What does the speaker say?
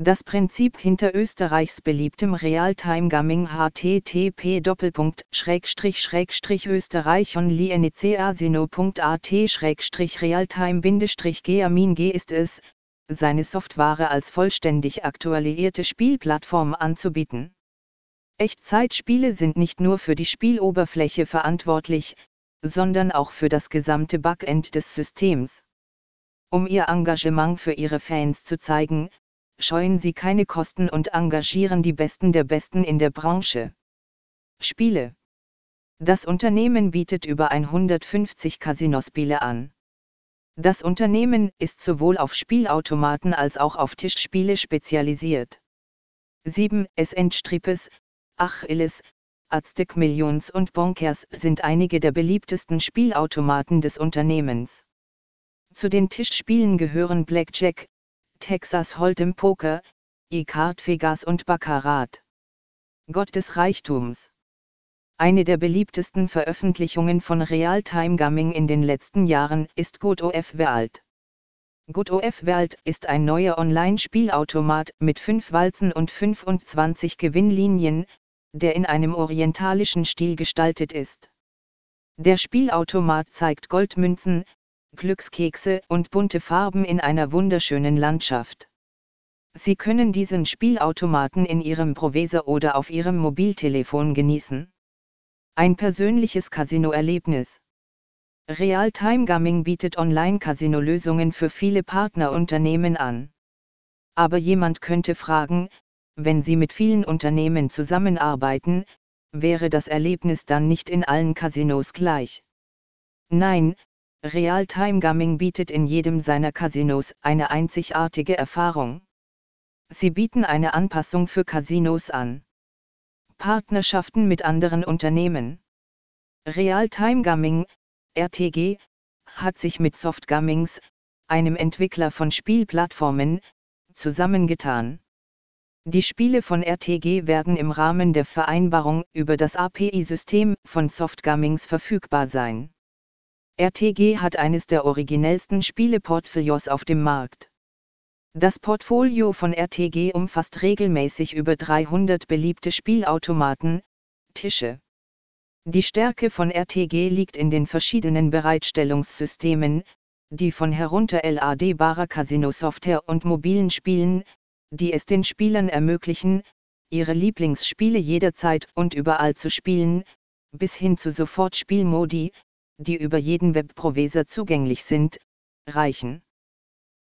Das Prinzip hinter Österreichs beliebtem Realtime-Gaming http österreichonlieneceasino.at realtime g ist es, seine Software als vollständig aktualisierte Spielplattform anzubieten. Echtzeitspiele sind nicht nur für die Spieloberfläche verantwortlich, sondern auch für das gesamte Backend des Systems. Um ihr Engagement für ihre Fans zu zeigen, scheuen sie keine Kosten und engagieren die Besten der Besten in der Branche. Spiele. Das Unternehmen bietet über 150 Casinospiele an. Das Unternehmen ist sowohl auf Spielautomaten als auch auf Tischspiele spezialisiert. 7. Es Endstripes, Achilles, Aztec Millions und Bonkers sind einige der beliebtesten Spielautomaten des Unternehmens. Zu den Tischspielen gehören Blackjack, Texas Hold'em Poker, E-Card Vegas und Baccarat. Gott des Reichtums. Eine der beliebtesten Veröffentlichungen von Real-Time Gaming in den letzten Jahren ist Good OF World. Good OF World ist ein neuer Online-Spielautomat mit 5 Walzen und 25 Gewinnlinien, der in einem orientalischen Stil gestaltet ist. Der Spielautomat zeigt Goldmünzen, Glückskekse und bunte Farben in einer wunderschönen Landschaft. Sie können diesen Spielautomaten in Ihrem Provisor oder auf Ihrem Mobiltelefon genießen. Ein persönliches Casino-Erlebnis. Real-Time Gaming bietet Online-Casino-Lösungen für viele Partnerunternehmen an. Aber jemand könnte fragen, wenn Sie mit vielen Unternehmen zusammenarbeiten, wäre das Erlebnis dann nicht in allen Casinos gleich. Nein, Real-Time Gaming bietet in jedem seiner Casinos eine einzigartige Erfahrung. Sie bieten eine Anpassung für Casinos an. Partnerschaften mit anderen Unternehmen. Real-Time Gaming, RTG, hat sich mit Soft Gamings, einem Entwickler von Spielplattformen, zusammengetan. Die Spiele von RTG werden im Rahmen der Vereinbarung über das API-System von Softgamings verfügbar sein. RTG hat eines der originellsten Spieleportfolios auf dem Markt. Das Portfolio von RTG umfasst regelmäßig über 300 beliebte Spielautomaten, Tische. Die Stärke von RTG liegt in den verschiedenen Bereitstellungssystemen, die von herunterladbarer Casino-Software und mobilen Spielen, die es den Spielern ermöglichen, ihre Lieblingsspiele jederzeit und überall zu spielen, bis hin zu Sofortspielmodi, die über jeden Webprovisor zugänglich sind, reichen.